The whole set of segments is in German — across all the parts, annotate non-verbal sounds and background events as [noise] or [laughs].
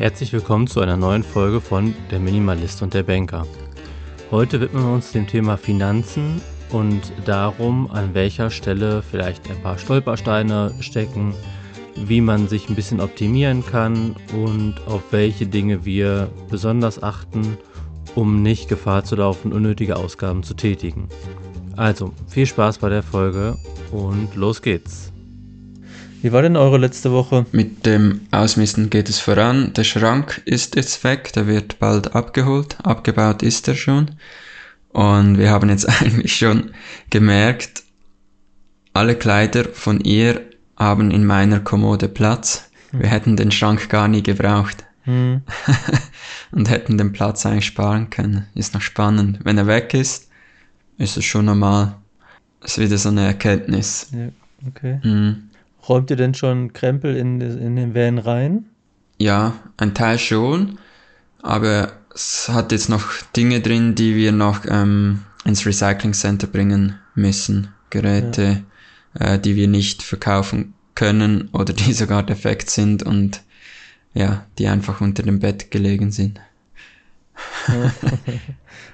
Herzlich willkommen zu einer neuen Folge von Der Minimalist und der Banker. Heute widmen wir uns dem Thema Finanzen und darum, an welcher Stelle vielleicht ein paar Stolpersteine stecken, wie man sich ein bisschen optimieren kann und auf welche Dinge wir besonders achten, um nicht Gefahr zu laufen, unnötige Ausgaben zu tätigen. Also, viel Spaß bei der Folge und los geht's. Wie war denn eure letzte Woche? Mit dem Ausmisten geht es voran. Der Schrank ist jetzt weg, der wird bald abgeholt. Abgebaut ist er schon. Und wir haben jetzt [laughs] eigentlich schon gemerkt, alle Kleider von ihr haben in meiner Kommode Platz. Wir hm. hätten den Schrank gar nie gebraucht. Hm. [laughs] Und hätten den Platz eigentlich sparen können. Ist noch spannend. Wenn er weg ist, ist es schon normal. Ist wieder so eine Erkenntnis. Ja, okay. Mhm. Räumt ihr denn schon Krempel in, in den Van rein? Ja, ein Teil schon. Aber es hat jetzt noch Dinge drin, die wir noch ähm, ins Recycling Center bringen müssen. Geräte, ja. äh, die wir nicht verkaufen können oder die [laughs] sogar defekt sind und ja, die einfach unter dem Bett gelegen sind. [laughs]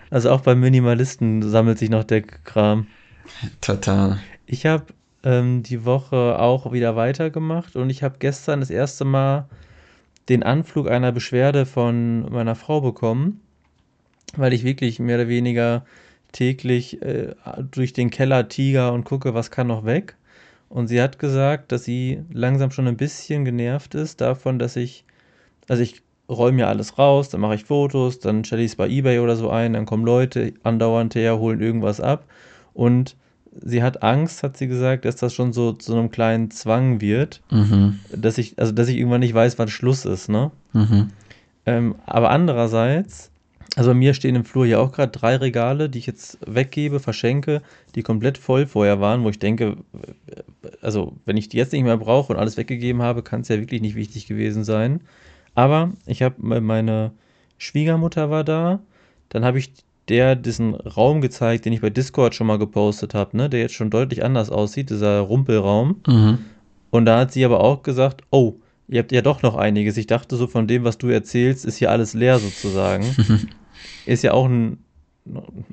Also auch beim Minimalisten sammelt sich noch der Kram. Total. Ich habe ähm, die Woche auch wieder weitergemacht und ich habe gestern das erste Mal den Anflug einer Beschwerde von meiner Frau bekommen, weil ich wirklich mehr oder weniger täglich äh, durch den Keller tiger und gucke, was kann noch weg. Und sie hat gesagt, dass sie langsam schon ein bisschen genervt ist davon, dass ich, also ich räume ja alles raus, dann mache ich Fotos, dann stelle ich es bei eBay oder so ein, dann kommen Leute andauernd her, holen irgendwas ab. Und sie hat Angst, hat sie gesagt, dass das schon so zu einem kleinen Zwang wird, mhm. dass ich, also dass ich irgendwann nicht weiß, wann Schluss ist, ne? Mhm. Ähm, aber andererseits, also bei mir stehen im Flur ja auch gerade drei Regale, die ich jetzt weggebe, verschenke, die komplett voll vorher waren, wo ich denke, also wenn ich die jetzt nicht mehr brauche und alles weggegeben habe, kann es ja wirklich nicht wichtig gewesen sein. Aber ich habe meine Schwiegermutter war da, dann habe ich der diesen Raum gezeigt, den ich bei Discord schon mal gepostet habe, ne, der jetzt schon deutlich anders aussieht, dieser Rumpelraum. Mhm. Und da hat sie aber auch gesagt, oh, ihr habt ja doch noch einiges. Ich dachte so von dem, was du erzählst, ist hier alles leer sozusagen. [laughs] ist ja auch ein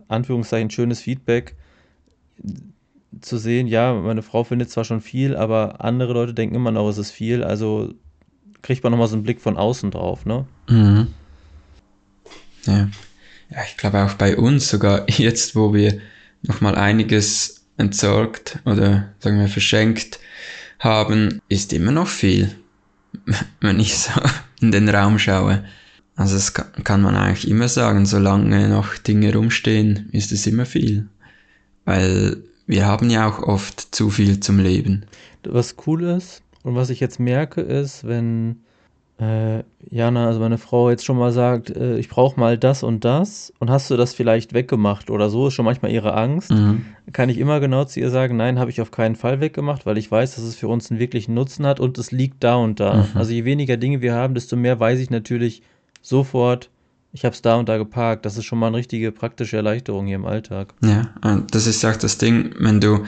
Anführungszeichen schönes Feedback zu sehen, ja, meine Frau findet zwar schon viel, aber andere Leute denken immer noch, es ist viel. Also kriegt man nochmal so einen Blick von außen drauf, ne? Mhm. Ja. Ich glaube auch bei uns, sogar [laughs] jetzt, wo wir nochmal einiges entsorgt oder sagen wir verschenkt haben, ist immer noch viel, [laughs] wenn ich so in den Raum schaue. Also das kann man eigentlich immer sagen, solange noch Dinge rumstehen, ist es immer viel. Weil wir haben ja auch oft zu viel zum Leben. Was cool ist, und was ich jetzt merke, ist, wenn äh, Jana, also meine Frau, jetzt schon mal sagt, äh, ich brauche mal das und das und hast du das vielleicht weggemacht oder so, ist schon manchmal ihre Angst, mhm. kann ich immer genau zu ihr sagen, nein, habe ich auf keinen Fall weggemacht, weil ich weiß, dass es für uns einen wirklichen Nutzen hat und es liegt da und da. Mhm. Also je weniger Dinge wir haben, desto mehr weiß ich natürlich sofort, ich habe es da und da geparkt. Das ist schon mal eine richtige praktische Erleichterung hier im Alltag. Ja, und das ist auch das Ding, wenn du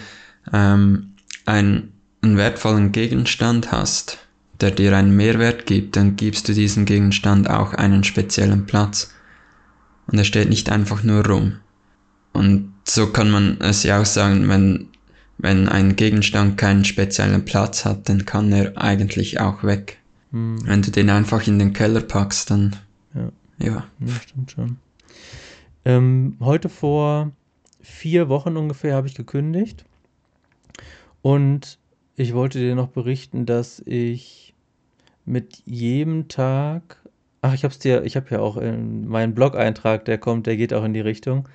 ähm, ein einen wertvollen Gegenstand hast, der dir einen Mehrwert gibt, dann gibst du diesem Gegenstand auch einen speziellen Platz. Und er steht nicht einfach nur rum. Und so kann man es ja auch sagen, wenn, wenn ein Gegenstand keinen speziellen Platz hat, dann kann er eigentlich auch weg. Hm. Wenn du den einfach in den Keller packst, dann ja. Ja, ja stimmt schon. Ähm, heute vor vier Wochen ungefähr habe ich gekündigt. Und ich wollte dir noch berichten, dass ich mit jedem Tag, ach, ich hab's dir, ich habe ja auch in meinen Blog-Eintrag, der kommt, der geht auch in die Richtung.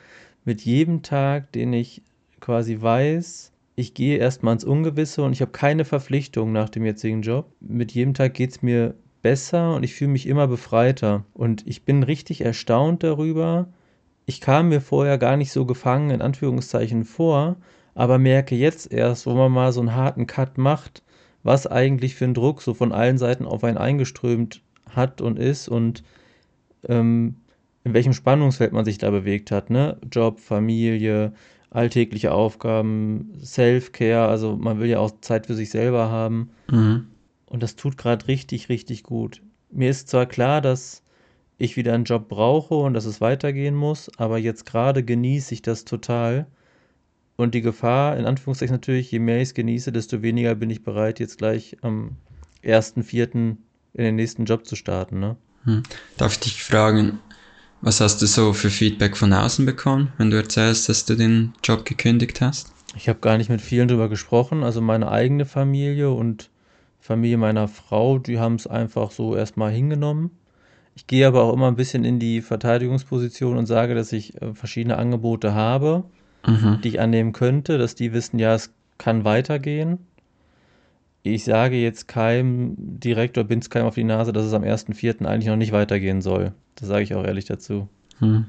Mit jedem Tag, den ich quasi weiß, ich gehe erstmal ins Ungewisse und ich habe keine Verpflichtung nach dem jetzigen Job. Mit jedem Tag geht es mir besser und ich fühle mich immer befreiter. Und ich bin richtig erstaunt darüber. Ich kam mir vorher gar nicht so gefangen, in Anführungszeichen, vor, aber merke jetzt erst, wo man mal so einen harten Cut macht, was eigentlich für ein Druck so von allen Seiten auf einen eingeströmt hat und ist und ähm, in welchem Spannungsfeld man sich da bewegt hat, ne? Job, Familie, alltägliche Aufgaben, Self-Care, also man will ja auch Zeit für sich selber haben. Mhm. Und das tut gerade richtig, richtig gut. mir ist zwar klar, dass ich wieder einen Job brauche und dass es weitergehen muss, aber jetzt gerade genieße ich das total. Und die Gefahr, in Anführungszeichen natürlich, je mehr ich es genieße, desto weniger bin ich bereit, jetzt gleich am 1.4. in den nächsten Job zu starten. Ne? Hm. Darf ich dich fragen, was hast du so für Feedback von außen bekommen, wenn du erzählst, dass du den Job gekündigt hast? Ich habe gar nicht mit vielen drüber gesprochen. Also meine eigene Familie und Familie meiner Frau, die haben es einfach so erstmal hingenommen. Ich gehe aber auch immer ein bisschen in die Verteidigungsposition und sage, dass ich äh, verschiedene Angebote habe, mhm. die ich annehmen könnte, dass die wissen, ja, es kann weitergehen. Ich sage jetzt keinem Direktor, bin es keinem auf die Nase, dass es am 1.4. eigentlich noch nicht weitergehen soll. Das sage ich auch ehrlich dazu. Mhm.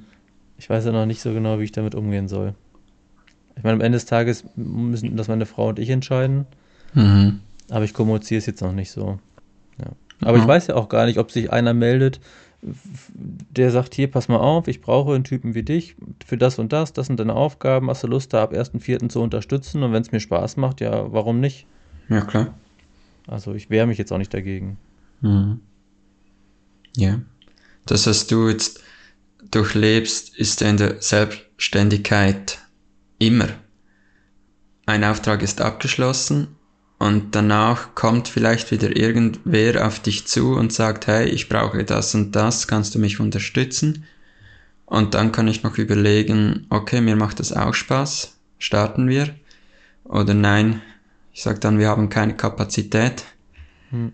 Ich weiß ja noch nicht so genau, wie ich damit umgehen soll. Ich meine, am Ende des Tages müssen das meine Frau und ich entscheiden. Mhm. Aber ich kommuniziere es jetzt noch nicht so. Ja. Aber mhm. ich weiß ja auch gar nicht, ob sich einer meldet, der sagt, hier, pass mal auf, ich brauche einen Typen wie dich für das und das, das sind deine Aufgaben, hast du Lust, da ab 1.4. zu unterstützen und wenn es mir Spaß macht, ja, warum nicht? Ja, klar. Also ich wehre mich jetzt auch nicht dagegen. Mhm. Ja. Das, was du jetzt durchlebst, ist in der Selbstständigkeit immer. Ein Auftrag ist abgeschlossen und danach kommt vielleicht wieder irgendwer auf dich zu und sagt, hey, ich brauche das und das, kannst du mich unterstützen? Und dann kann ich noch überlegen, okay, mir macht das auch Spaß, starten wir? Oder nein, ich sage dann, wir haben keine Kapazität. Hm.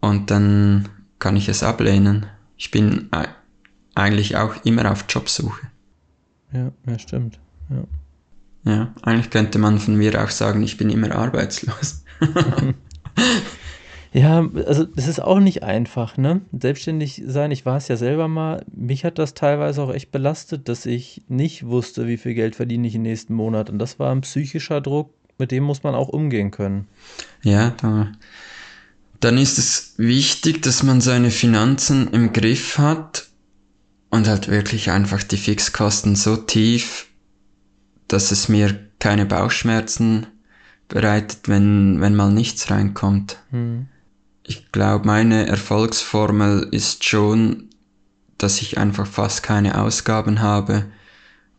Und dann kann ich es ablehnen. Ich bin eigentlich auch immer auf Jobsuche. Ja, ja, stimmt. Ja. Ja, eigentlich könnte man von mir auch sagen, ich bin immer arbeitslos. [laughs] ja, also das ist auch nicht einfach, ne? Selbstständig sein, ich war es ja selber mal, mich hat das teilweise auch echt belastet, dass ich nicht wusste, wie viel Geld verdiene ich im nächsten Monat. Und das war ein psychischer Druck, mit dem muss man auch umgehen können. Ja, da, dann ist es wichtig, dass man seine Finanzen im Griff hat und halt wirklich einfach die Fixkosten so tief dass es mir keine Bauchschmerzen bereitet, wenn, wenn mal nichts reinkommt. Mhm. Ich glaube, meine Erfolgsformel ist schon, dass ich einfach fast keine Ausgaben habe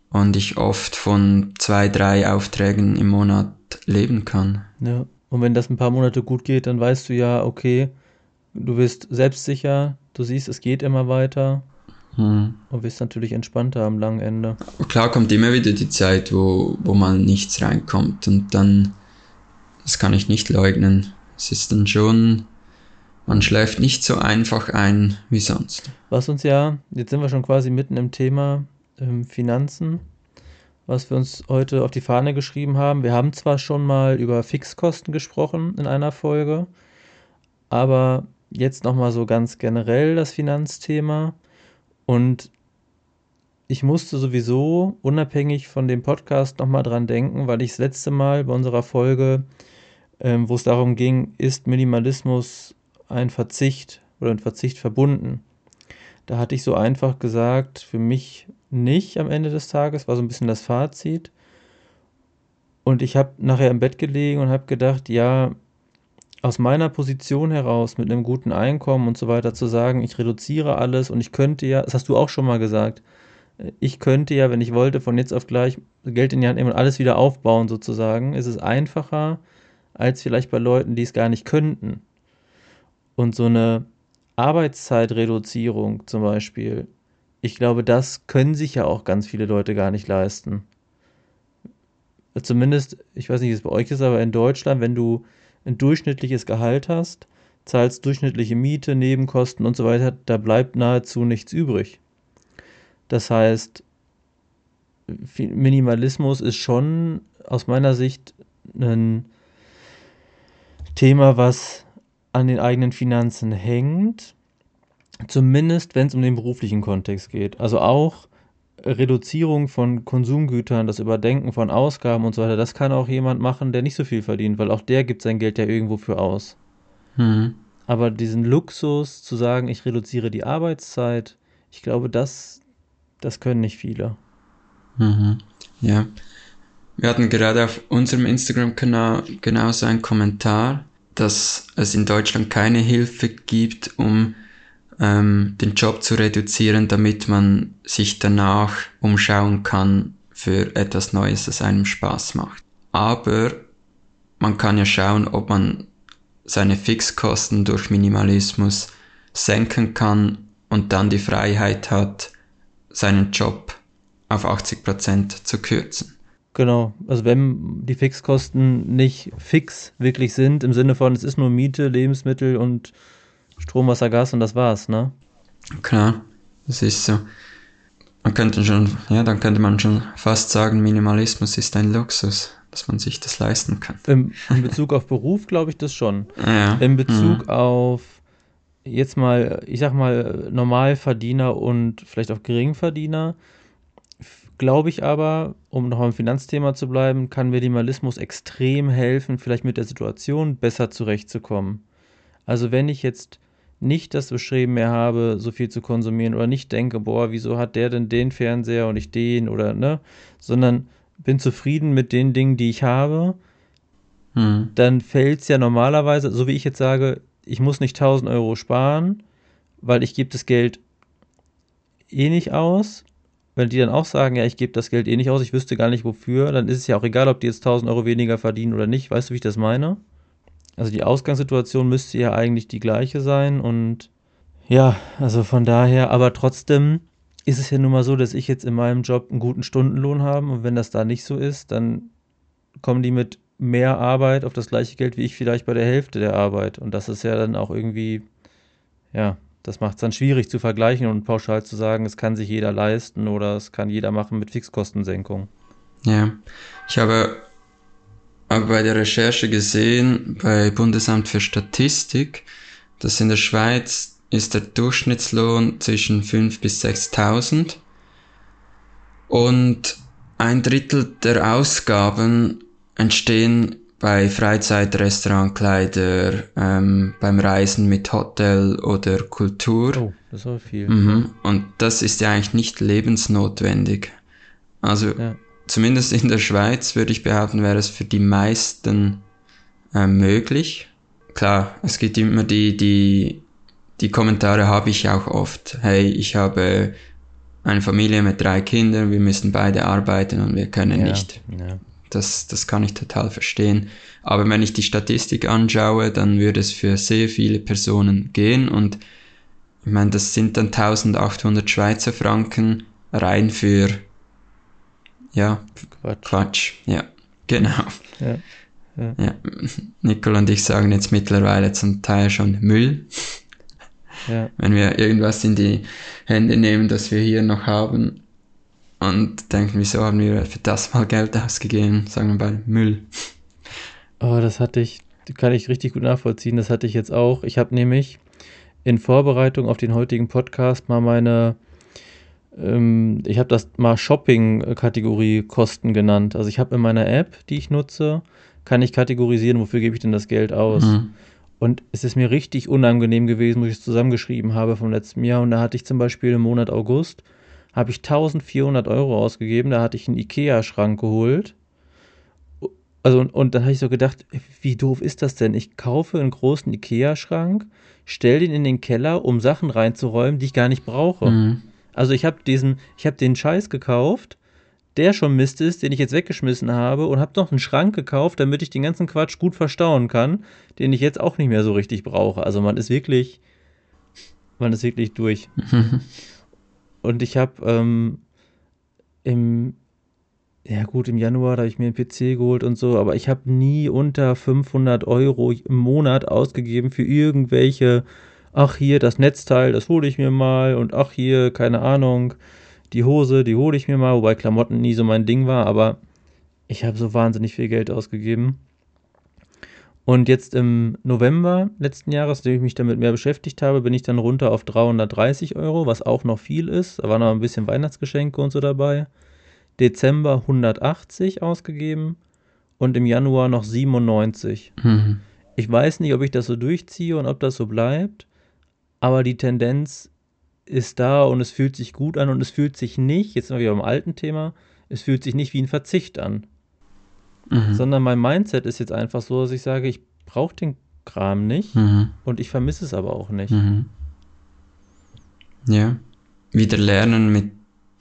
und ich oft von zwei, drei Aufträgen im Monat leben kann. Ja, und wenn das ein paar Monate gut geht, dann weißt du ja, okay, du bist selbstsicher, du siehst, es geht immer weiter hm. Und bist natürlich entspannter am langen Ende. Klar kommt immer wieder die Zeit, wo, wo mal nichts reinkommt und dann, das kann ich nicht leugnen. Es ist dann schon, man schläft nicht so einfach ein wie sonst. Was uns ja, jetzt sind wir schon quasi mitten im Thema ähm, Finanzen, was wir uns heute auf die Fahne geschrieben haben. Wir haben zwar schon mal über Fixkosten gesprochen in einer Folge, aber jetzt nochmal so ganz generell das Finanzthema. Und ich musste sowieso unabhängig von dem Podcast nochmal dran denken, weil ich das letzte Mal bei unserer Folge, ähm, wo es darum ging, ist Minimalismus ein Verzicht oder ein Verzicht verbunden? Da hatte ich so einfach gesagt, für mich nicht am Ende des Tages, war so ein bisschen das Fazit. Und ich habe nachher im Bett gelegen und habe gedacht, ja, aus meiner Position heraus mit einem guten Einkommen und so weiter zu sagen, ich reduziere alles und ich könnte ja, das hast du auch schon mal gesagt, ich könnte ja, wenn ich wollte, von jetzt auf gleich Geld in die Hand nehmen und alles wieder aufbauen sozusagen, ist es einfacher als vielleicht bei Leuten, die es gar nicht könnten. Und so eine Arbeitszeitreduzierung zum Beispiel, ich glaube, das können sich ja auch ganz viele Leute gar nicht leisten. Zumindest, ich weiß nicht, wie es bei euch ist, aber in Deutschland, wenn du ein durchschnittliches Gehalt hast, zahlst durchschnittliche Miete, Nebenkosten und so weiter, da bleibt nahezu nichts übrig. Das heißt, Minimalismus ist schon aus meiner Sicht ein Thema, was an den eigenen Finanzen hängt, zumindest wenn es um den beruflichen Kontext geht. Also auch Reduzierung von Konsumgütern, das Überdenken von Ausgaben und so weiter, das kann auch jemand machen, der nicht so viel verdient, weil auch der gibt sein Geld ja irgendwo für aus. Mhm. Aber diesen Luxus zu sagen, ich reduziere die Arbeitszeit, ich glaube, das, das können nicht viele. Mhm. Ja. Wir hatten gerade auf unserem Instagram-Kanal genau so einen Kommentar, dass es in Deutschland keine Hilfe gibt, um ähm, den Job zu reduzieren, damit man sich danach umschauen kann für etwas Neues, das einem Spaß macht. Aber man kann ja schauen, ob man seine Fixkosten durch Minimalismus senken kann und dann die Freiheit hat, seinen Job auf 80% zu kürzen. Genau, also wenn die Fixkosten nicht fix wirklich sind, im Sinne von, es ist nur Miete, Lebensmittel und Strom, Wasser, Gas und das war's, ne? Klar, das ist so. Man könnte schon, ja, dann könnte man schon fast sagen, Minimalismus ist ein Luxus, dass man sich das leisten kann. Im, in Bezug auf Beruf glaube ich das schon. Ja. In Bezug mhm. auf jetzt mal, ich sag mal, Normalverdiener und vielleicht auch Geringverdiener, glaube ich aber, um noch am Finanzthema zu bleiben, kann Minimalismus extrem helfen, vielleicht mit der Situation besser zurechtzukommen. Also wenn ich jetzt nicht das Bestreben mehr habe, so viel zu konsumieren oder nicht denke, boah, wieso hat der denn den Fernseher und ich den oder ne, sondern bin zufrieden mit den Dingen, die ich habe, hm. dann fällt es ja normalerweise, so wie ich jetzt sage, ich muss nicht 1000 Euro sparen, weil ich gebe das Geld eh nicht aus. Wenn die dann auch sagen, ja, ich gebe das Geld eh nicht aus, ich wüsste gar nicht wofür, dann ist es ja auch egal, ob die jetzt 1000 Euro weniger verdienen oder nicht. Weißt du, wie ich das meine? Also die Ausgangssituation müsste ja eigentlich die gleiche sein und ja, also von daher, aber trotzdem ist es ja nun mal so, dass ich jetzt in meinem Job einen guten Stundenlohn habe und wenn das da nicht so ist, dann kommen die mit mehr Arbeit auf das gleiche Geld wie ich vielleicht bei der Hälfte der Arbeit. Und das ist ja dann auch irgendwie, ja, das macht es dann schwierig zu vergleichen und pauschal zu sagen, es kann sich jeder leisten oder es kann jeder machen mit Fixkostensenkung. Ja, ich habe aber bei der Recherche gesehen, bei Bundesamt für Statistik, dass in der Schweiz ist der Durchschnittslohn zwischen 5.000 bis 6.000 und ein Drittel der Ausgaben entstehen bei Freizeit, Restaurantkleider, ähm, beim Reisen mit Hotel oder Kultur. Oh, das viel. Mhm. Und das ist ja eigentlich nicht lebensnotwendig. Also ja. Zumindest in der Schweiz würde ich behaupten, wäre es für die meisten äh, möglich. Klar, es gibt immer die, die, die Kommentare habe ich auch oft. Hey, ich habe eine Familie mit drei Kindern, wir müssen beide arbeiten und wir können ja, nicht. Ja. Das, das kann ich total verstehen. Aber wenn ich die Statistik anschaue, dann würde es für sehr viele Personen gehen und ich meine, das sind dann 1800 Schweizer Franken rein für, ja, Quatsch. Quatsch. Ja, genau. Ja, ja. ja. Nicole und ich sagen jetzt mittlerweile zum Teil schon Müll. Ja. Wenn wir irgendwas in die Hände nehmen, das wir hier noch haben, und denken, wieso haben wir für das mal Geld ausgegeben, sagen wir bei Müll. Oh, das hatte ich, kann ich richtig gut nachvollziehen, das hatte ich jetzt auch. Ich habe nämlich in Vorbereitung auf den heutigen Podcast mal meine, ähm, ich habe das mal Shopping-Kategorie Kosten genannt. Also ich habe in meiner App, die ich nutze, kann ich kategorisieren, wofür gebe ich denn das Geld aus. Mhm. Und es ist mir richtig unangenehm gewesen, wo ich es zusammengeschrieben habe vom letzten Jahr. Und da hatte ich zum Beispiel im Monat August habe ich 1400 Euro ausgegeben. Da hatte ich einen Ikea-Schrank geholt. Also, und, und dann habe ich so gedacht, wie doof ist das denn? Ich kaufe einen großen Ikea-Schrank, stelle den in den Keller, um Sachen reinzuräumen, die ich gar nicht brauche. Mhm. Also ich habe diesen, ich habe den Scheiß gekauft, der schon Mist ist, den ich jetzt weggeschmissen habe und habe noch einen Schrank gekauft, damit ich den ganzen Quatsch gut verstauen kann, den ich jetzt auch nicht mehr so richtig brauche. Also man ist wirklich, man ist wirklich durch. [laughs] Und ich habe ähm, im, ja gut, im Januar habe ich mir einen PC geholt und so, aber ich habe nie unter 500 Euro im Monat ausgegeben für irgendwelche, ach hier, das Netzteil, das hole ich mir mal und ach hier, keine Ahnung, die Hose, die hole ich mir mal, wobei Klamotten nie so mein Ding war, aber ich habe so wahnsinnig viel Geld ausgegeben. Und jetzt im November letzten Jahres, nachdem ich mich damit mehr beschäftigt habe, bin ich dann runter auf 330 Euro, was auch noch viel ist. Da waren noch ein bisschen Weihnachtsgeschenke und so dabei. Dezember 180 ausgegeben und im Januar noch 97. Mhm. Ich weiß nicht, ob ich das so durchziehe und ob das so bleibt, aber die Tendenz ist da und es fühlt sich gut an und es fühlt sich nicht, jetzt sind wir wieder beim alten Thema, es fühlt sich nicht wie ein Verzicht an. Mhm. Sondern mein Mindset ist jetzt einfach so, dass ich sage, ich brauche den Kram nicht mhm. und ich vermisse es aber auch nicht. Mhm. Ja. Wieder lernen, mit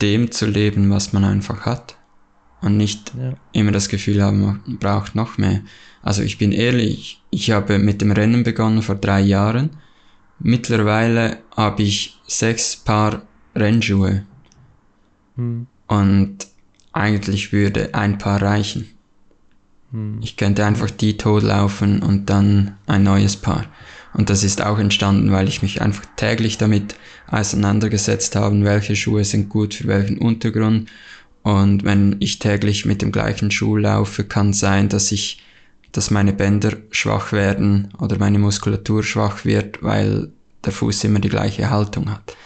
dem zu leben, was man einfach hat. Und nicht ja. immer das Gefühl haben, man braucht noch mehr. Also ich bin ehrlich, ich habe mit dem Rennen begonnen vor drei Jahren. Mittlerweile habe ich sechs Paar Rennschuhe. Hm. Und eigentlich würde ein Paar reichen. Hm. Ich könnte einfach die totlaufen und dann ein neues Paar. Und das ist auch entstanden, weil ich mich einfach täglich damit auseinandergesetzt habe, welche Schuhe sind gut für welchen Untergrund. Und wenn ich täglich mit dem gleichen Schuh laufe, kann sein, dass ich, dass meine Bänder schwach werden oder meine Muskulatur schwach wird, weil der Fuß immer die gleiche Haltung hat.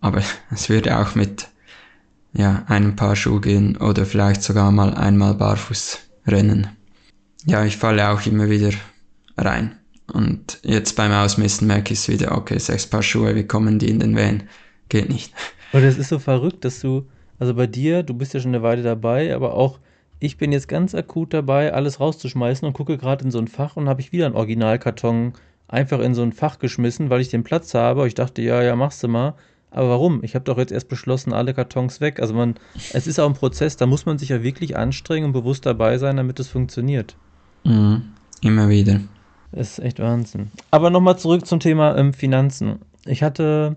Aber [laughs] es würde auch mit, ja, einem Paar Schuh gehen oder vielleicht sogar mal einmal barfuß rennen. Ja, ich falle auch immer wieder rein. Und jetzt beim Ausmisten merke ich es wieder, okay, sechs Paar Schuhe, wie kommen die in den Van? Geht nicht. Und es ist so verrückt, dass du, also bei dir, du bist ja schon eine Weile dabei, aber auch ich bin jetzt ganz akut dabei, alles rauszuschmeißen und gucke gerade in so ein Fach und habe ich wieder einen Originalkarton einfach in so ein Fach geschmissen, weil ich den Platz habe. Ich dachte, ja, ja, machst du mal. Aber warum? Ich habe doch jetzt erst beschlossen, alle Kartons weg. Also man, es ist auch ein Prozess, da muss man sich ja wirklich anstrengen und bewusst dabei sein, damit es funktioniert. Mhm. Immer wieder. Das ist echt Wahnsinn. Aber nochmal zurück zum Thema ähm, Finanzen. Ich hatte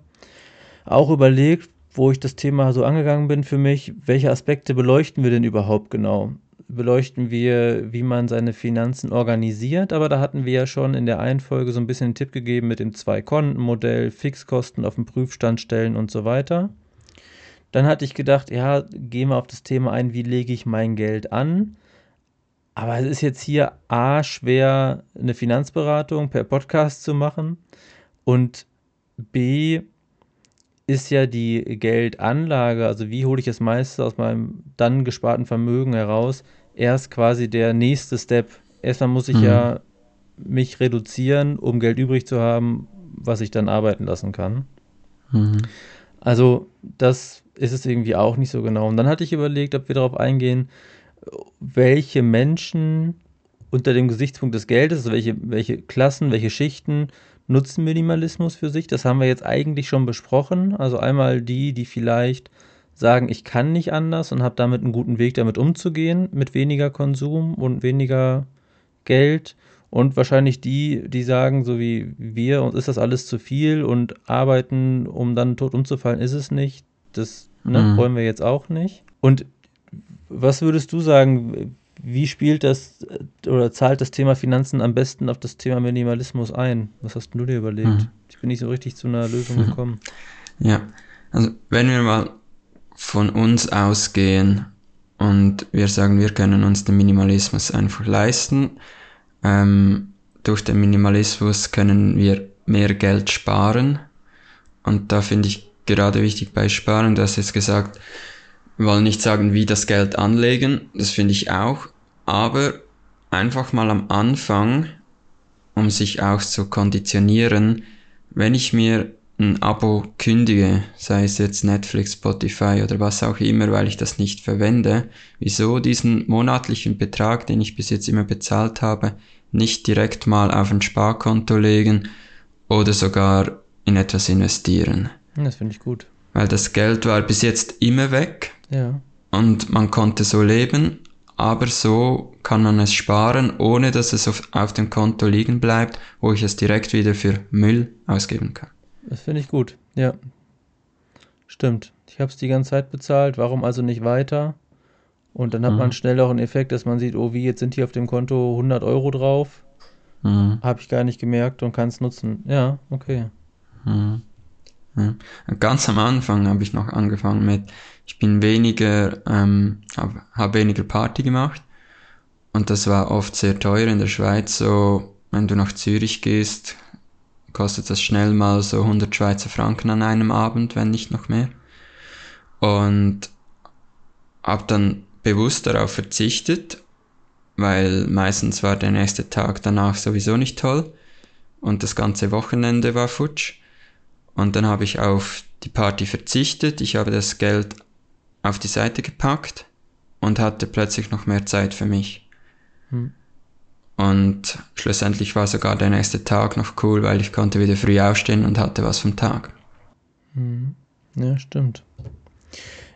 auch überlegt, wo ich das Thema so angegangen bin für mich, welche Aspekte beleuchten wir denn überhaupt genau? Beleuchten wir, wie man seine Finanzen organisiert, aber da hatten wir ja schon in der einen Folge so ein bisschen einen Tipp gegeben mit dem Zwei-Konten-Modell, Fixkosten auf den Prüfstand stellen und so weiter. Dann hatte ich gedacht, ja, gehen wir auf das Thema ein, wie lege ich mein Geld an? Aber es ist jetzt hier A, schwer, eine Finanzberatung per Podcast zu machen und B, ist ja die Geldanlage, also wie hole ich das meiste aus meinem dann gesparten Vermögen heraus, erst quasi der nächste Step. Erstmal muss ich mhm. ja mich reduzieren, um Geld übrig zu haben, was ich dann arbeiten lassen kann. Mhm. Also das ist es irgendwie auch nicht so genau. Und dann hatte ich überlegt, ob wir darauf eingehen, welche Menschen unter dem Gesichtspunkt des Geldes, also welche, welche Klassen, welche Schichten nutzen Minimalismus für sich. Das haben wir jetzt eigentlich schon besprochen. Also einmal die, die vielleicht sagen, ich kann nicht anders und habe damit einen guten Weg, damit umzugehen, mit weniger Konsum und weniger Geld. Und wahrscheinlich die, die sagen, so wie wir, uns ist das alles zu viel und arbeiten, um dann tot umzufallen, ist es nicht. Das ne, mhm. wollen wir jetzt auch nicht. Und was würdest du sagen, wie spielt das oder zahlt das Thema Finanzen am besten auf das Thema Minimalismus ein? Was hast du dir überlegt? Mhm. Ich bin nicht so richtig zu einer Lösung gekommen. Ja, also wenn wir mal von uns ausgehen und wir sagen, wir können uns den Minimalismus einfach leisten, ähm, durch den Minimalismus können wir mehr Geld sparen und da finde ich gerade wichtig bei Sparen, du hast jetzt gesagt, wir wollen nicht sagen, wie das Geld anlegen, das finde ich auch, aber einfach mal am Anfang, um sich auch zu konditionieren, wenn ich mir ein Abo kündige, sei es jetzt Netflix, Spotify oder was auch immer, weil ich das nicht verwende, wieso diesen monatlichen Betrag, den ich bis jetzt immer bezahlt habe, nicht direkt mal auf ein Sparkonto legen oder sogar in etwas investieren. Das finde ich gut. Weil das Geld war bis jetzt immer weg ja. Und man konnte so leben, aber so kann man es sparen, ohne dass es auf, auf dem Konto liegen bleibt, wo ich es direkt wieder für Müll ausgeben kann. Das finde ich gut, ja. Stimmt. Ich habe es die ganze Zeit bezahlt, warum also nicht weiter? Und dann hat mhm. man schnell auch einen Effekt, dass man sieht, oh wie, jetzt sind hier auf dem Konto 100 Euro drauf. Mhm. Habe ich gar nicht gemerkt und kann es nutzen. Ja, okay. Mhm. Ja. Ganz am Anfang habe ich noch angefangen mit, ich bin weniger, ähm, habe hab weniger Party gemacht und das war oft sehr teuer in der Schweiz. So, wenn du nach Zürich gehst, kostet das schnell mal so 100 Schweizer Franken an einem Abend, wenn nicht noch mehr. Und habe dann bewusst darauf verzichtet, weil meistens war der nächste Tag danach sowieso nicht toll und das ganze Wochenende war futsch. Und dann habe ich auf die Party verzichtet. Ich habe das Geld auf die Seite gepackt und hatte plötzlich noch mehr Zeit für mich. Hm. Und schlussendlich war sogar der nächste Tag noch cool, weil ich konnte wieder früh aufstehen und hatte was vom Tag. Hm. Ja, stimmt.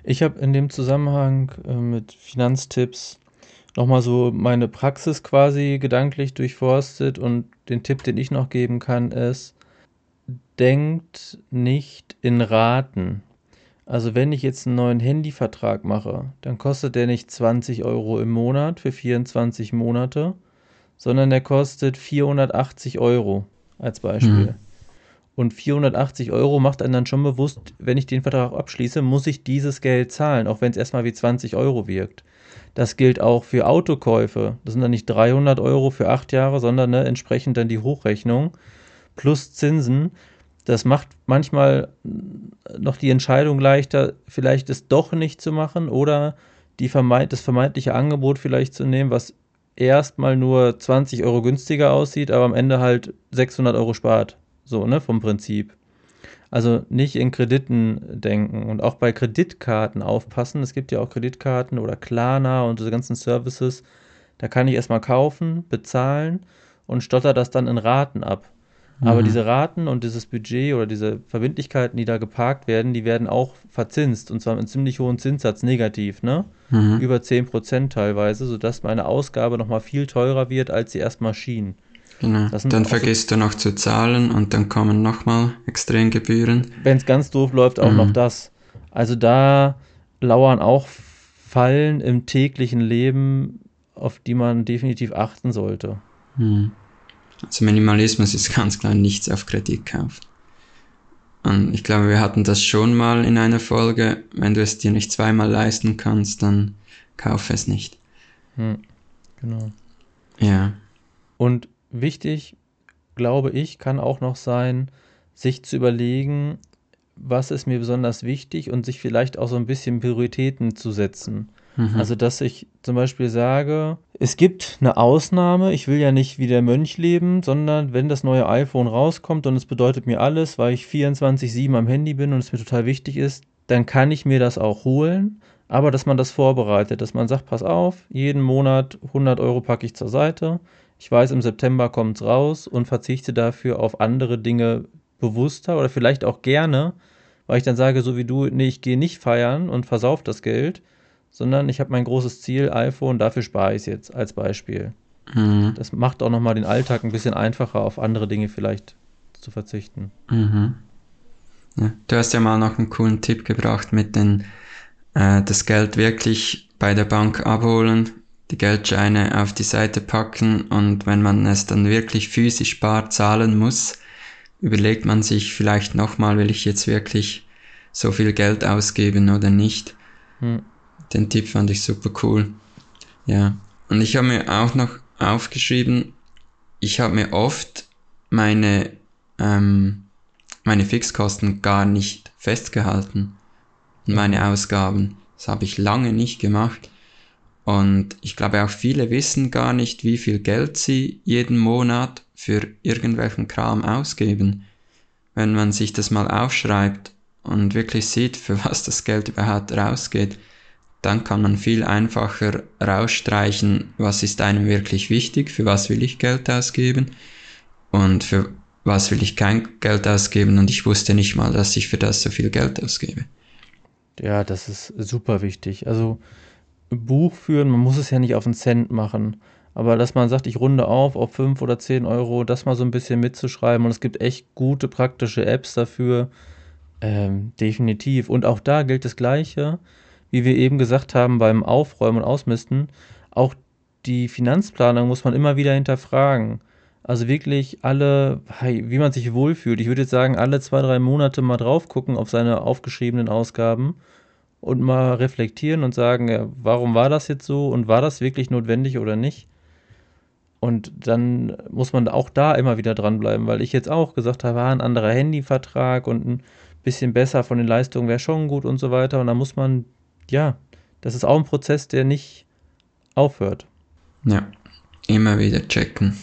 Ich habe in dem Zusammenhang äh, mit Finanztipps nochmal so meine Praxis quasi gedanklich durchforstet und den Tipp, den ich noch geben kann, ist, denkt nicht in Raten. Also wenn ich jetzt einen neuen Handyvertrag mache, dann kostet der nicht 20 Euro im Monat für 24 Monate, sondern der kostet 480 Euro als Beispiel. Mhm. Und 480 Euro macht einen dann schon bewusst, wenn ich den Vertrag abschließe, muss ich dieses Geld zahlen, auch wenn es erstmal wie 20 Euro wirkt. Das gilt auch für Autokäufe. Das sind dann nicht 300 Euro für acht Jahre, sondern ne, entsprechend dann die Hochrechnung plus Zinsen. Das macht manchmal noch die Entscheidung leichter, vielleicht es doch nicht zu machen oder die vermeint, das vermeintliche Angebot vielleicht zu nehmen, was erstmal nur 20 Euro günstiger aussieht, aber am Ende halt 600 Euro spart. So, ne, vom Prinzip. Also nicht in Krediten denken und auch bei Kreditkarten aufpassen. Es gibt ja auch Kreditkarten oder Klarna und diese ganzen Services. Da kann ich erstmal kaufen, bezahlen und stotter das dann in Raten ab. Mhm. Aber diese Raten und dieses Budget oder diese Verbindlichkeiten, die da geparkt werden, die werden auch verzinst und zwar mit einem ziemlich hohen Zinssatz negativ, ne? Mhm. Über 10% teilweise, sodass meine Ausgabe nochmal viel teurer wird, als sie erstmal schien. Genau. Dann vergisst so, du noch zu zahlen und dann kommen nochmal Extremgebühren. Wenn es ganz doof läuft, auch mhm. noch das. Also da lauern auch Fallen im täglichen Leben, auf die man definitiv achten sollte. Mhm. Also Minimalismus ist ganz klar nichts auf Kredit kaufen. Und ich glaube, wir hatten das schon mal in einer Folge. Wenn du es dir nicht zweimal leisten kannst, dann kauf es nicht. Hm, genau. Ja. Und wichtig, glaube ich, kann auch noch sein, sich zu überlegen, was ist mir besonders wichtig und sich vielleicht auch so ein bisschen Prioritäten zu setzen. Mhm. Also, dass ich zum Beispiel sage, es gibt eine Ausnahme, ich will ja nicht wie der Mönch leben, sondern wenn das neue iPhone rauskommt und es bedeutet mir alles, weil ich 24-7 am Handy bin und es mir total wichtig ist, dann kann ich mir das auch holen. Aber dass man das vorbereitet, dass man sagt, pass auf, jeden Monat 100 Euro packe ich zur Seite. Ich weiß, im September kommt es raus und verzichte dafür auf andere Dinge bewusster oder vielleicht auch gerne, weil ich dann sage, so wie du, nee, ich gehe nicht feiern und versauf das Geld, sondern ich habe mein großes Ziel, iPhone, dafür spare ich es jetzt als Beispiel. Mhm. Das macht auch nochmal den Alltag ein bisschen einfacher, auf andere Dinge vielleicht zu verzichten. Mhm. Ja, du hast ja mal noch einen coolen Tipp gebracht mit den, äh, das Geld wirklich bei der Bank abholen, die Geldscheine auf die Seite packen und wenn man es dann wirklich physisch bar zahlen muss, überlegt man sich vielleicht nochmal, will ich jetzt wirklich so viel Geld ausgeben oder nicht. Mhm. Den Tipp fand ich super cool. Ja. Und ich habe mir auch noch aufgeschrieben, ich habe mir oft meine, ähm, meine Fixkosten gar nicht festgehalten. Meine Ausgaben. Das habe ich lange nicht gemacht. Und ich glaube auch viele wissen gar nicht, wie viel Geld sie jeden Monat für irgendwelchen Kram ausgeben. Wenn man sich das mal aufschreibt und wirklich sieht, für was das Geld überhaupt rausgeht, dann kann man viel einfacher rausstreichen, was ist einem wirklich wichtig, für was will ich Geld ausgeben und für was will ich kein Geld ausgeben und ich wusste nicht mal, dass ich für das so viel Geld ausgebe. Ja, das ist super wichtig. Also Buch führen, man muss es ja nicht auf einen Cent machen, aber dass man sagt, ich runde auf auf 5 oder 10 Euro, das mal so ein bisschen mitzuschreiben und es gibt echt gute praktische Apps dafür, ähm, definitiv. Und auch da gilt das Gleiche wie wir eben gesagt haben, beim Aufräumen und Ausmisten, auch die Finanzplanung muss man immer wieder hinterfragen. Also wirklich alle, wie man sich wohlfühlt. Ich würde jetzt sagen, alle zwei, drei Monate mal drauf gucken auf seine aufgeschriebenen Ausgaben und mal reflektieren und sagen, warum war das jetzt so und war das wirklich notwendig oder nicht? Und dann muss man auch da immer wieder dranbleiben, weil ich jetzt auch gesagt habe, ah, ein anderer Handyvertrag und ein bisschen besser von den Leistungen wäre schon gut und so weiter. Und da muss man ja, das ist auch ein Prozess, der nicht aufhört. Ja, immer wieder checken.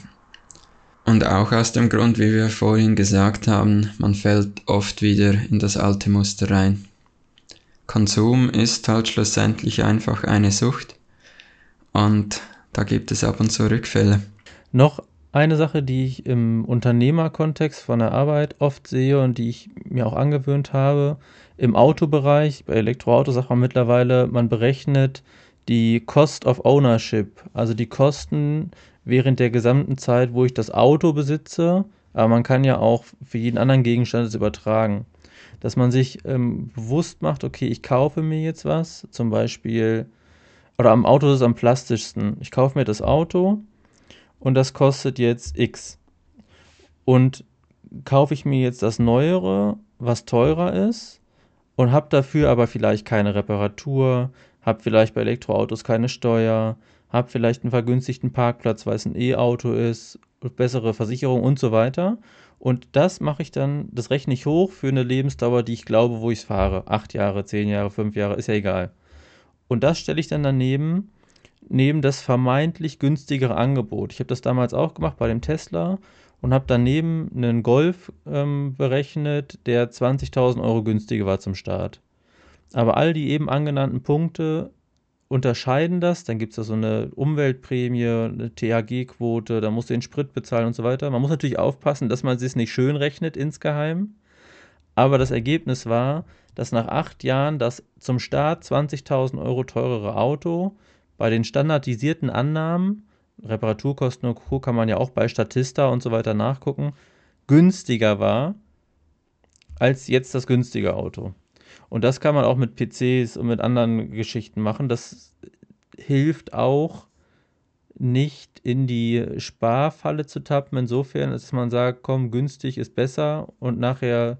Und auch aus dem Grund, wie wir vorhin gesagt haben, man fällt oft wieder in das alte Muster rein. Konsum ist halt schlussendlich einfach eine Sucht und da gibt es ab und zu Rückfälle. Noch eine Sache, die ich im Unternehmerkontext von der Arbeit oft sehe und die ich mir auch angewöhnt habe, im Autobereich, bei Elektroautos sagt man mittlerweile, man berechnet die Cost of Ownership, also die Kosten während der gesamten Zeit, wo ich das Auto besitze, aber man kann ja auch für jeden anderen Gegenstand es übertragen. Dass man sich ähm, bewusst macht, okay, ich kaufe mir jetzt was, zum Beispiel, oder am Auto ist es am plastischsten. Ich kaufe mir das Auto und das kostet jetzt X. Und kaufe ich mir jetzt das Neuere, was teurer ist, und habe dafür aber vielleicht keine Reparatur, habe vielleicht bei Elektroautos keine Steuer, habe vielleicht einen vergünstigten Parkplatz, weil es ein E-Auto ist, bessere Versicherung und so weiter. Und das mache ich dann, das rechne ich hoch für eine Lebensdauer, die ich glaube, wo ich es fahre. Acht Jahre, zehn Jahre, fünf Jahre, ist ja egal. Und das stelle ich dann daneben neben das vermeintlich günstigere Angebot. Ich habe das damals auch gemacht bei dem Tesla und habe daneben einen Golf ähm, berechnet, der 20.000 Euro günstiger war zum Start. Aber all die eben angenannten Punkte unterscheiden das. Dann gibt es da so eine Umweltprämie, eine THG-Quote, da musst du den Sprit bezahlen und so weiter. Man muss natürlich aufpassen, dass man es nicht schön rechnet insgeheim. Aber das Ergebnis war, dass nach acht Jahren das zum Start 20.000 Euro teurere Auto bei den standardisierten Annahmen, Reparaturkosten und Co. kann man ja auch bei Statista und so weiter nachgucken, günstiger war als jetzt das günstige Auto. Und das kann man auch mit PCs und mit anderen Geschichten machen. Das hilft auch nicht in die Sparfalle zu tappen, insofern, dass man sagt, komm, günstig ist besser und nachher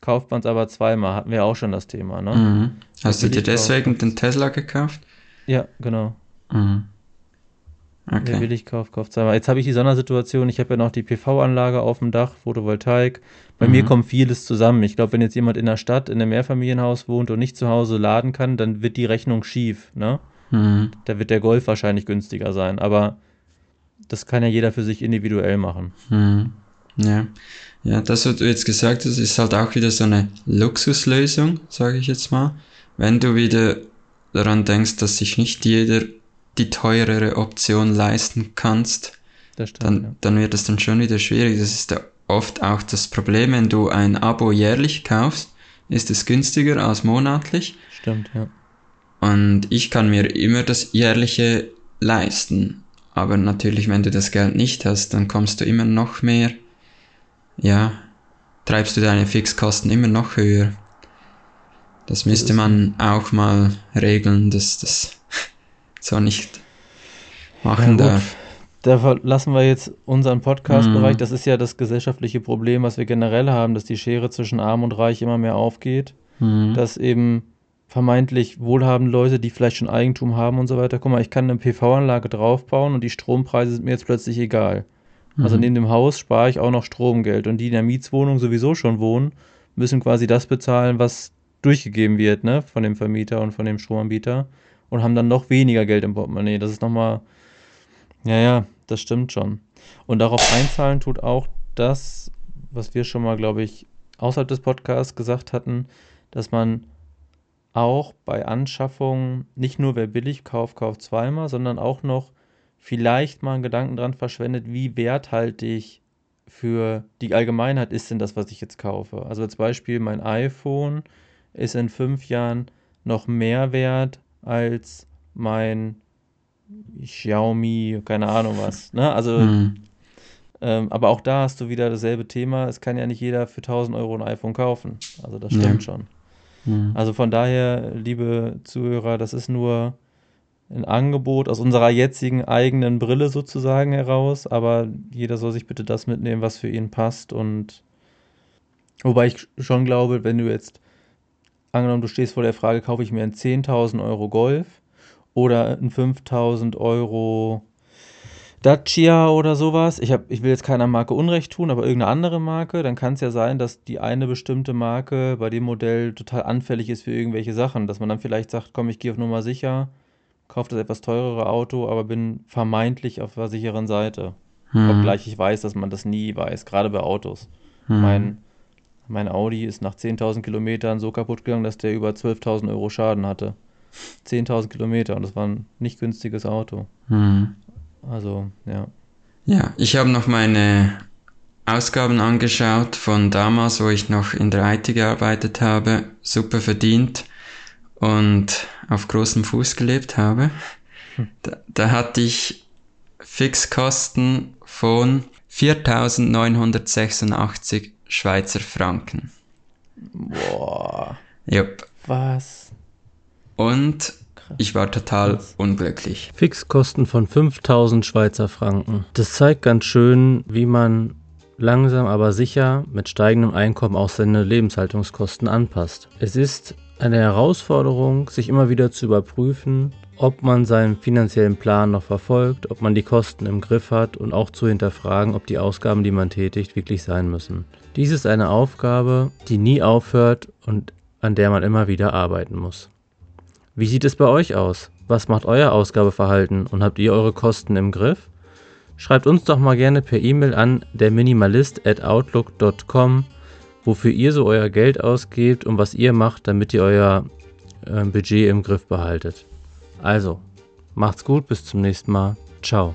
kauft man es aber zweimal. Hatten wir auch schon das Thema. Ne? Mhm. Hast du dir deswegen den Tesla gekauft? Ja, genau. Mhm. Okay. Wer billig kauft, kauft zweimal. Jetzt habe ich die Sondersituation, ich habe ja noch die PV-Anlage auf dem Dach, Photovoltaik. Bei mhm. mir kommt vieles zusammen. Ich glaube, wenn jetzt jemand in der Stadt in einem Mehrfamilienhaus wohnt und nicht zu Hause laden kann, dann wird die Rechnung schief, ne? Mhm. Da wird der Golf wahrscheinlich günstiger sein. Aber das kann ja jeder für sich individuell machen. Mhm. Ja. Ja, das, was du jetzt gesagt hast, ist halt auch wieder so eine Luxuslösung, sage ich jetzt mal. Wenn du wieder daran denkst, dass sich nicht jeder die teurere Option leisten kannst, stimmt, dann, ja. dann wird es dann schon wieder schwierig. Das ist ja oft auch das Problem, wenn du ein Abo jährlich kaufst, ist es günstiger als monatlich. Stimmt, ja. Und ich kann mir immer das jährliche leisten. Aber natürlich, wenn du das Geld nicht hast, dann kommst du immer noch mehr, ja, treibst du deine Fixkosten immer noch höher. Das müsste man auch mal regeln, dass das so nicht machen ja, darf. Da lassen wir jetzt unseren Podcast-Bereich. Mm. Das ist ja das gesellschaftliche Problem, was wir generell haben, dass die Schere zwischen Arm und Reich immer mehr aufgeht. Mm. Dass eben vermeintlich wohlhabende Leute, die vielleicht schon Eigentum haben und so weiter, guck mal, ich kann eine PV-Anlage draufbauen und die Strompreise sind mir jetzt plötzlich egal. Also mhm. neben dem Haus spare ich auch noch Stromgeld. Und die in der Mietswohnung sowieso schon wohnen, müssen quasi das bezahlen, was durchgegeben wird, ne, von dem Vermieter und von dem Stromanbieter und haben dann noch weniger Geld im Portemonnaie. Das ist nochmal, ja, ja, das stimmt schon. Und darauf einzahlen tut auch das, was wir schon mal, glaube ich, außerhalb des Podcasts gesagt hatten, dass man auch bei Anschaffungen nicht nur wer billig kauft, kauft zweimal, sondern auch noch vielleicht mal einen Gedanken dran verschwendet, wie werthaltig für die Allgemeinheit ist denn das, was ich jetzt kaufe. Also als Beispiel mein iPhone ist in fünf Jahren noch mehr wert als mein Xiaomi, keine Ahnung was. Ne? Also, mhm. ähm, aber auch da hast du wieder dasselbe Thema. Es kann ja nicht jeder für 1000 Euro ein iPhone kaufen. Also, das stimmt ja. schon. Mhm. Also, von daher, liebe Zuhörer, das ist nur ein Angebot aus unserer jetzigen eigenen Brille sozusagen heraus. Aber jeder soll sich bitte das mitnehmen, was für ihn passt. Und wobei ich schon glaube, wenn du jetzt angenommen, du stehst vor der Frage, kaufe ich mir einen 10.000 Euro Golf oder einen 5.000 Euro Dacia oder sowas. Ich, hab, ich will jetzt keiner Marke Unrecht tun, aber irgendeine andere Marke, dann kann es ja sein, dass die eine bestimmte Marke bei dem Modell total anfällig ist für irgendwelche Sachen, dass man dann vielleicht sagt, komm, ich gehe auf Nummer sicher, kaufe das etwas teurere Auto, aber bin vermeintlich auf der sicheren Seite. Hm. Obgleich ich weiß, dass man das nie weiß, gerade bei Autos. Hm. Mein mein Audi ist nach 10.000 Kilometern so kaputt gegangen, dass der über 12.000 Euro Schaden hatte. 10.000 Kilometer und das war ein nicht günstiges Auto. Mhm. Also, ja. Ja, ich habe noch meine Ausgaben angeschaut von damals, wo ich noch in der IT gearbeitet habe, super verdient und auf großem Fuß gelebt habe. Hm. Da, da hatte ich Fixkosten von 4.986 Schweizer Franken. Boah. Yep. Was? Und ich war total unglücklich. Fixkosten von 5000 Schweizer Franken. Das zeigt ganz schön, wie man langsam aber sicher mit steigendem Einkommen auch seine Lebenshaltungskosten anpasst. Es ist eine Herausforderung, sich immer wieder zu überprüfen, ob man seinen finanziellen Plan noch verfolgt, ob man die Kosten im Griff hat und auch zu hinterfragen, ob die Ausgaben, die man tätigt, wirklich sein müssen. Dies ist eine Aufgabe, die nie aufhört und an der man immer wieder arbeiten muss. Wie sieht es bei euch aus? Was macht euer Ausgabeverhalten und habt ihr eure Kosten im Griff? Schreibt uns doch mal gerne per E-Mail an derminimalist@outlook.com, wofür ihr so euer Geld ausgebt und was ihr macht, damit ihr euer äh, Budget im Griff behaltet. Also, macht's gut, bis zum nächsten Mal. Ciao.